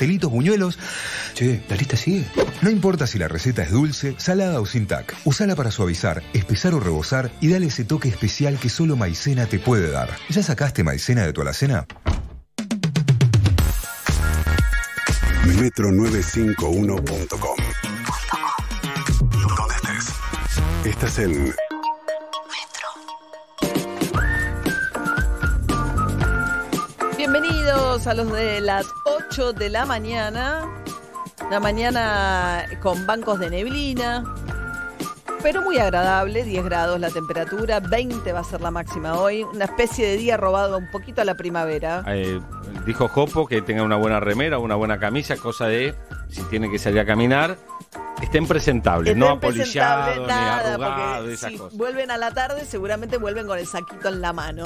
telitos buñuelos. Che, ¿la lista sigue? No importa si la receta es dulce, salada o sin tac. Usala para suavizar, espesar o rebosar y dale ese toque especial que solo maicena te puede dar. ¿Ya sacaste maicena de tu alacena? Metro951.com ¿Dónde estés? Estás en Bienvenidos a los de las 8 de la mañana. La mañana con bancos de neblina, pero muy agradable, 10 grados la temperatura, 20 va a ser la máxima hoy, una especie de día robado un poquito a la primavera. Eh, dijo Jopo que tenga una buena remera, una buena camisa, cosa de, si tiene que salir a caminar, estén presentables, no Estén apolillados, ni arrugados, esas si cosas. vuelven a la tarde seguramente vuelven con el saquito en la mano.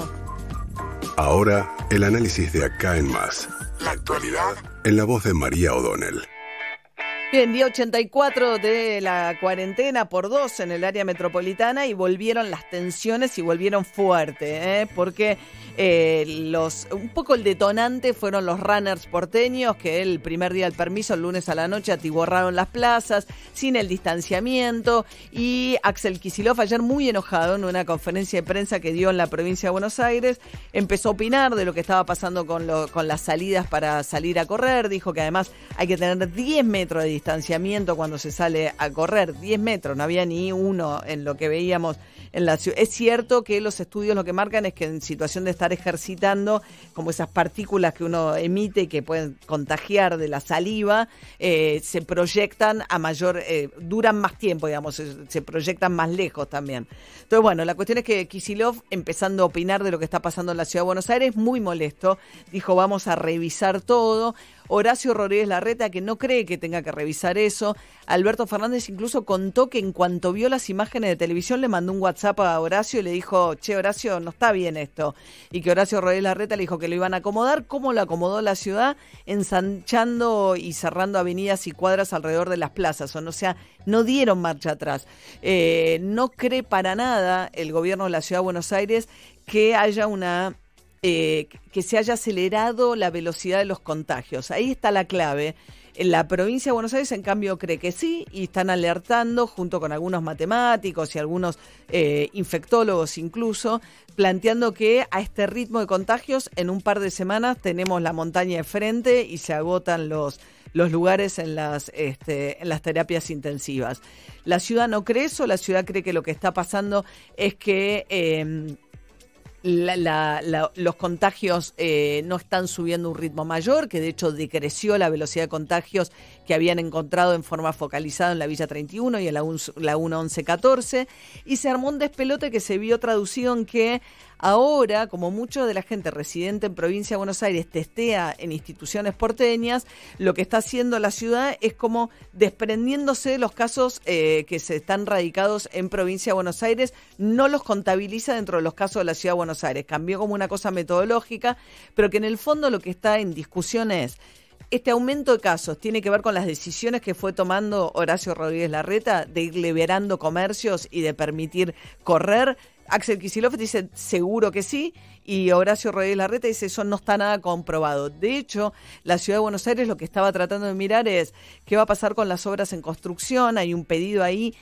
Ahora el análisis de acá en más. La actualidad en la voz de María O'Donnell. Bien, día 84 de la cuarentena por dos en el área metropolitana y volvieron las tensiones y volvieron fuerte, ¿eh? porque eh, un poco el detonante fueron los runners porteños que el primer día del permiso, el lunes a la noche, atiborraron las plazas sin el distanciamiento y Axel Kisilov ayer muy enojado en una conferencia de prensa que dio en la provincia de Buenos Aires empezó a opinar de lo que estaba pasando con, con las salidas para salir a correr, dijo que además hay que tener 10 metros de distanciamiento cuando se sale a correr, 10 metros, no había ni uno en lo que veíamos en la ciudad. Es cierto que los estudios lo que marcan es que en situación de estar ejercitando, como esas partículas que uno emite y que pueden contagiar de la saliva, eh, se proyectan a mayor, eh, duran más tiempo, digamos, se, se proyectan más lejos también. Entonces, bueno, la cuestión es que Kisilov, empezando a opinar de lo que está pasando en la ciudad de Buenos Aires, muy molesto, dijo, vamos a revisar todo. Horacio Rodríguez Larreta, que no cree que tenga que revisar eso. Alberto Fernández incluso contó que en cuanto vio las imágenes de televisión le mandó un WhatsApp a Horacio y le dijo, che, Horacio, no está bien esto. Y que Horacio Rodríguez Larreta le dijo que lo iban a acomodar. ¿Cómo lo acomodó la ciudad? Ensanchando y cerrando avenidas y cuadras alrededor de las plazas. O sea, no dieron marcha atrás. Eh, no cree para nada el gobierno de la ciudad de Buenos Aires que haya una eh, que se haya acelerado la velocidad de los contagios. Ahí está la clave. La provincia de Buenos Aires, en cambio, cree que sí y están alertando, junto con algunos matemáticos y algunos eh, infectólogos incluso, planteando que a este ritmo de contagios, en un par de semanas tenemos la montaña de frente y se agotan los, los lugares en las, este, en las terapias intensivas. La ciudad no cree eso, la ciudad cree que lo que está pasando es que... eh, la- la- la- los contagios eh, no están subiendo un ritmo mayor, que de hecho decreció la velocidad de contagios que habían encontrado en forma focalizada en la Villa 31 y en la, UN la 1114, y se armó un despelote que se vio traducido en que ahora, como mucho de la gente residente en provincia de Buenos Aires testea en instituciones porteñas, lo que está haciendo la ciudad es como desprendiéndose de los casos eh, que se están radicados en provincia de Buenos Aires, no los contabiliza dentro de los casos de la ciudad de Buenos Aires. Cambió como una cosa metodológica, pero que en el fondo lo que está en discusión es este aumento de casos tiene que ver con las decisiones que fue tomando Horacio Rodríguez Larreta de ir liberando comercios y de permitir correr. Axel Kicillof dice seguro que sí y Horacio Rodríguez Larreta dice eso no está nada comprobado. De hecho, la ciudad de Buenos Aires lo que estaba tratando de mirar es qué va a pasar con las obras en construcción. Hay un pedido ahí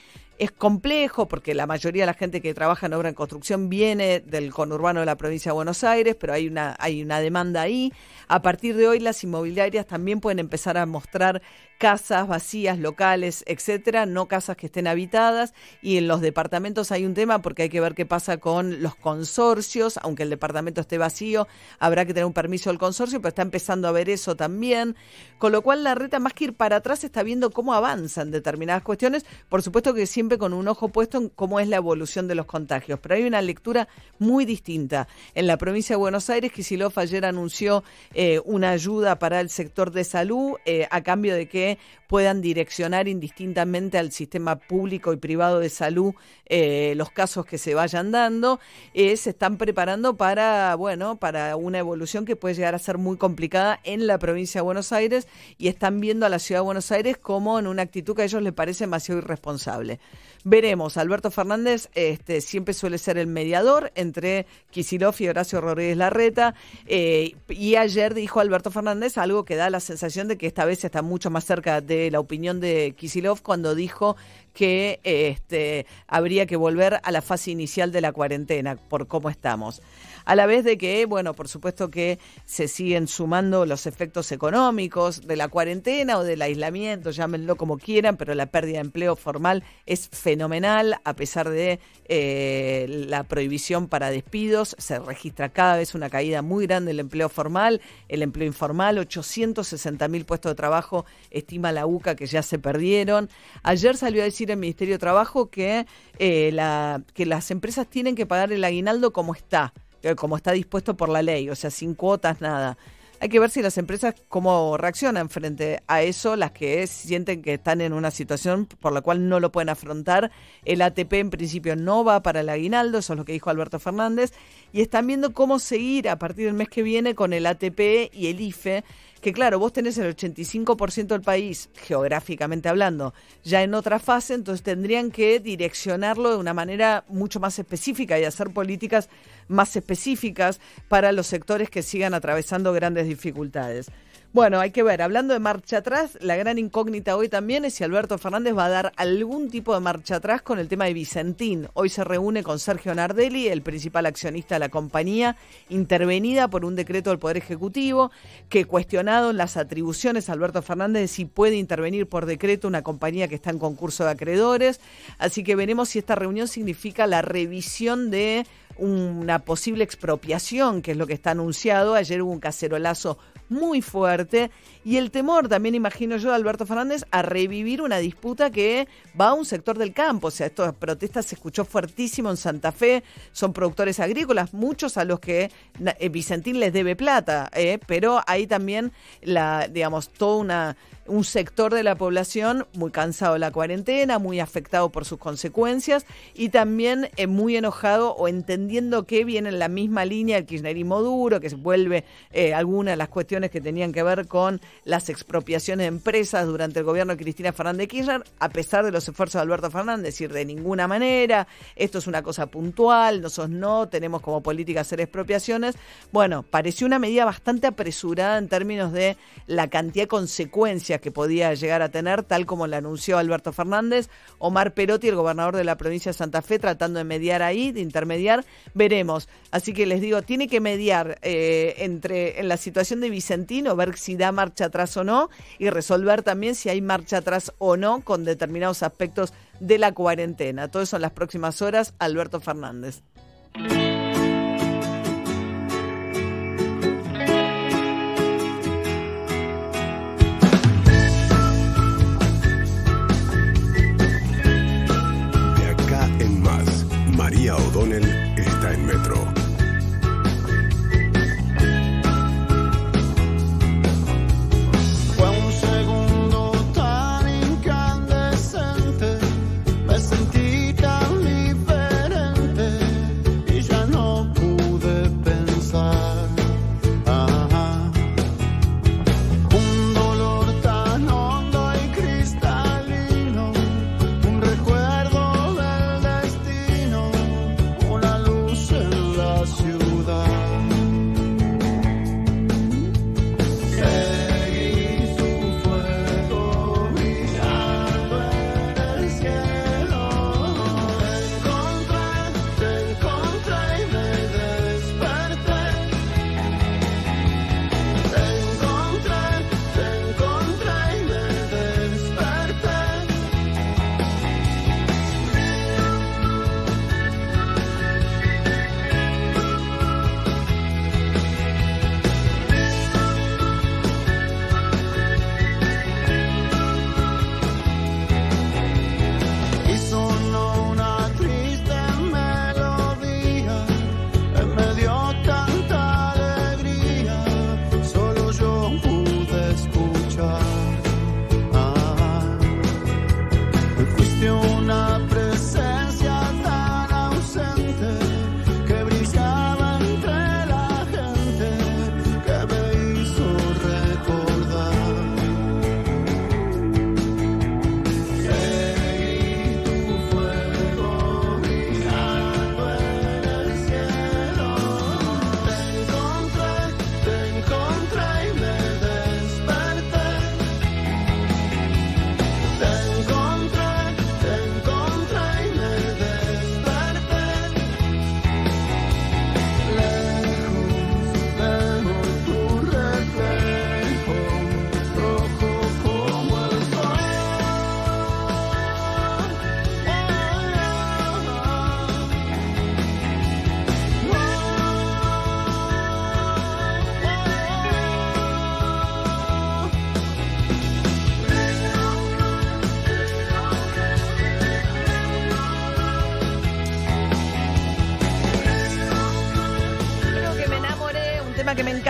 es complejo porque la mayoría de la gente que trabaja en obra en construcción viene del conurbano de la provincia de Buenos Aires, pero hay una, hay una demanda ahí. A partir de hoy las inmobiliarias también pueden empezar a mostrar casas vacías, locales, etcétera, no casas que estén habitadas. Y en los departamentos hay un tema porque hay que ver qué pasa con los consorcios, aunque el departamento esté vacío, habrá que tener un permiso del consorcio, pero está empezando a ver eso también. Con lo cual la reta, más que ir para atrás, está viendo cómo avanzan determinadas cuestiones. Por supuesto que siempre con un ojo puesto en cómo es la evolución de los contagios. Pero hay una lectura muy distinta. En la provincia de Buenos Aires, Kicillof ayer anunció eh, una ayuda para el sector de salud eh, a cambio de que puedan direccionar indistintamente al sistema público y privado de salud eh, los casos que se vayan dando. Eh, se están preparando para, bueno, para una evolución que puede llegar a ser muy complicada en la provincia de Buenos Aires y están viendo a la ciudad de Buenos Aires como en una actitud que a ellos les parece demasiado irresponsable. Veremos, Alberto Fernández este, siempre suele ser el mediador entre Kisilov y Horacio Rodríguez Larreta. Eh, y ayer dijo Alberto Fernández algo que da la sensación de que esta vez está mucho más cerca de la opinión de Kisilov cuando dijo que este, habría que volver a la fase inicial de la cuarentena por cómo estamos a la vez de que, bueno, por supuesto que se siguen sumando los efectos económicos de la cuarentena o del aislamiento, llámenlo como quieran, pero la pérdida de empleo formal es fenomenal, a pesar de eh, la prohibición para despidos, se registra cada vez una caída muy grande del empleo formal, el empleo informal, 860 mil puestos de trabajo, estima la UCA que ya se perdieron. Ayer salió a decir el Ministerio de Trabajo que, eh, la, que las empresas tienen que pagar el aguinaldo como está. Eh, como está dispuesto por la ley, o sea, sin cuotas, nada. Hay que ver si las empresas cómo reaccionan frente a eso, las que sienten que están en una situación por la cual no lo pueden afrontar. El ATP en principio no va para el aguinaldo, eso es lo que dijo Alberto Fernández, y están viendo cómo seguir a partir del mes que viene con el ATP y el IFE, que claro, vos tenés el 85% del país, geográficamente hablando, ya en otra fase, entonces tendrían que direccionarlo de una manera mucho más específica y hacer políticas más específicas para los sectores que sigan atravesando grandes dificultades. Bueno, hay que ver, hablando de marcha atrás, la gran incógnita hoy también es si Alberto Fernández va a dar algún tipo de marcha atrás con el tema de Vicentín. Hoy se reúne con Sergio Nardelli, el principal accionista de la compañía, intervenida por un decreto del Poder Ejecutivo, que cuestionado las atribuciones Alberto Fernández si puede intervenir por decreto una compañía que está en concurso de acreedores. Así que veremos si esta reunión significa la revisión de una posible expropiación, que es lo que está anunciado. Ayer hubo un cacerolazo muy fuerte y el temor, también imagino yo, de Alberto Fernández, a revivir una disputa que va a un sector del campo. O sea, estas protestas se escuchó fuertísimo en Santa Fe, son productores agrícolas, muchos a los que eh, Vicentín les debe plata, eh, pero hay también, la, digamos, toda una un sector de la población muy cansado de la cuarentena, muy afectado por sus consecuencias y también eh, muy enojado o entendiendo que viene en la misma línea el kirchnerismo duro, que se vuelve eh, algunas de las cuestiones que tenían que ver con las expropiaciones de empresas durante el gobierno de Cristina Fernández Kirchner, a pesar de los esfuerzos de Alberto Fernández, decir de ninguna manera, esto es una cosa puntual, nosotros no tenemos como política hacer expropiaciones. Bueno, pareció una medida bastante apresurada en términos de la cantidad de consecuencias que podía llegar a tener, tal como lo anunció Alberto Fernández, Omar Perotti, el gobernador de la provincia de Santa Fe, tratando de mediar ahí, de intermediar, veremos. Así que les digo, tiene que mediar eh, entre en la situación de Vicentino, ver si da marcha atrás o no, y resolver también si hay marcha atrás o no con determinados aspectos de la cuarentena. Todo eso en las próximas horas, Alberto Fernández.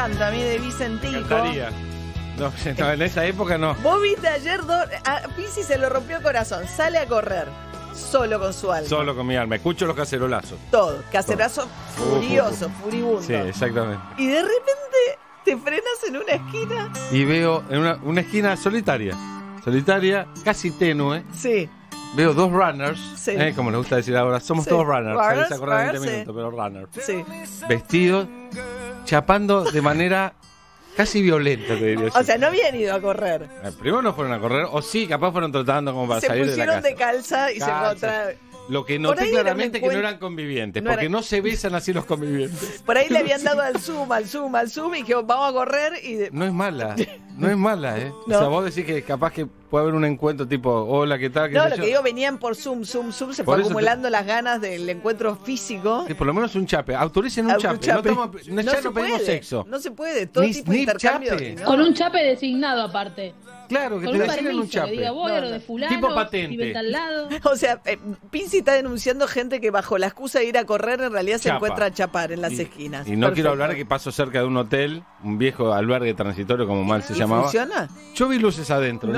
Encanta a mí de Vicentico. Encantaría. No, no, en esa época no. Vos viste ayer, dos- a Pisi se lo rompió el corazón, sale a correr, solo con su alma. Solo con mi alma. Escucho los cacerolazos. Todo, caserazo furioso, furibundo. Sí, exactamente. Y de repente te frenas en una esquina. Y veo en una, una esquina solitaria. Solitaria, casi tenue. Sí, Veo dos runners. Sí. eh, como les gusta decir ahora. Somos Sí. todos runners. Runners, Salís a correr en 20 runners, sí. minutos, pero runners. sí. Vestidos, chapando de manera casi violenta, te diría yo. O sea, no habían ido a correr. Eh, Primero no fueron a correr, o sí, capaz fueron tratando como para Se salir de la pusieron casa. de calza y se encontraron. Lo que noté claramente que no eran convivientes, no porque era- no se besan así los convivientes. Por ahí le habían dado al zoom, al zoom, al zoom y dijeron, vamos a correr y... de- No es mala, no es mala, ¿eh? No. O sea, vos decís que capaz que puede haber un encuentro tipo, hola, ¿qué tal? ¿Qué No, lo yo? que digo, venían por zoom, zoom, zoom, se Por fue te- acumulando las ganas del encuentro físico. Sí, por lo menos un chape. Autoricen un chape. chape. No, estamos- no- ya se no pedimos puede, sexo. No se puede, todo Ni- tipo de. Con un chape designado aparte. Claro, que Con te un designen permiso, un chape. que diga voy No, a lo no. de fulano, Tipo patente. al lado. O sea, eh, Pinci está denunciando gente que bajo la excusa de ir a correr en realidad se encuentra a chapar en las Y- esquinas. Y no quiero hablar de que paso cerca de un hotel, un viejo albergue transitorio como mal se ¿Y llamaba. funciona? Yo vi luces adentro, no,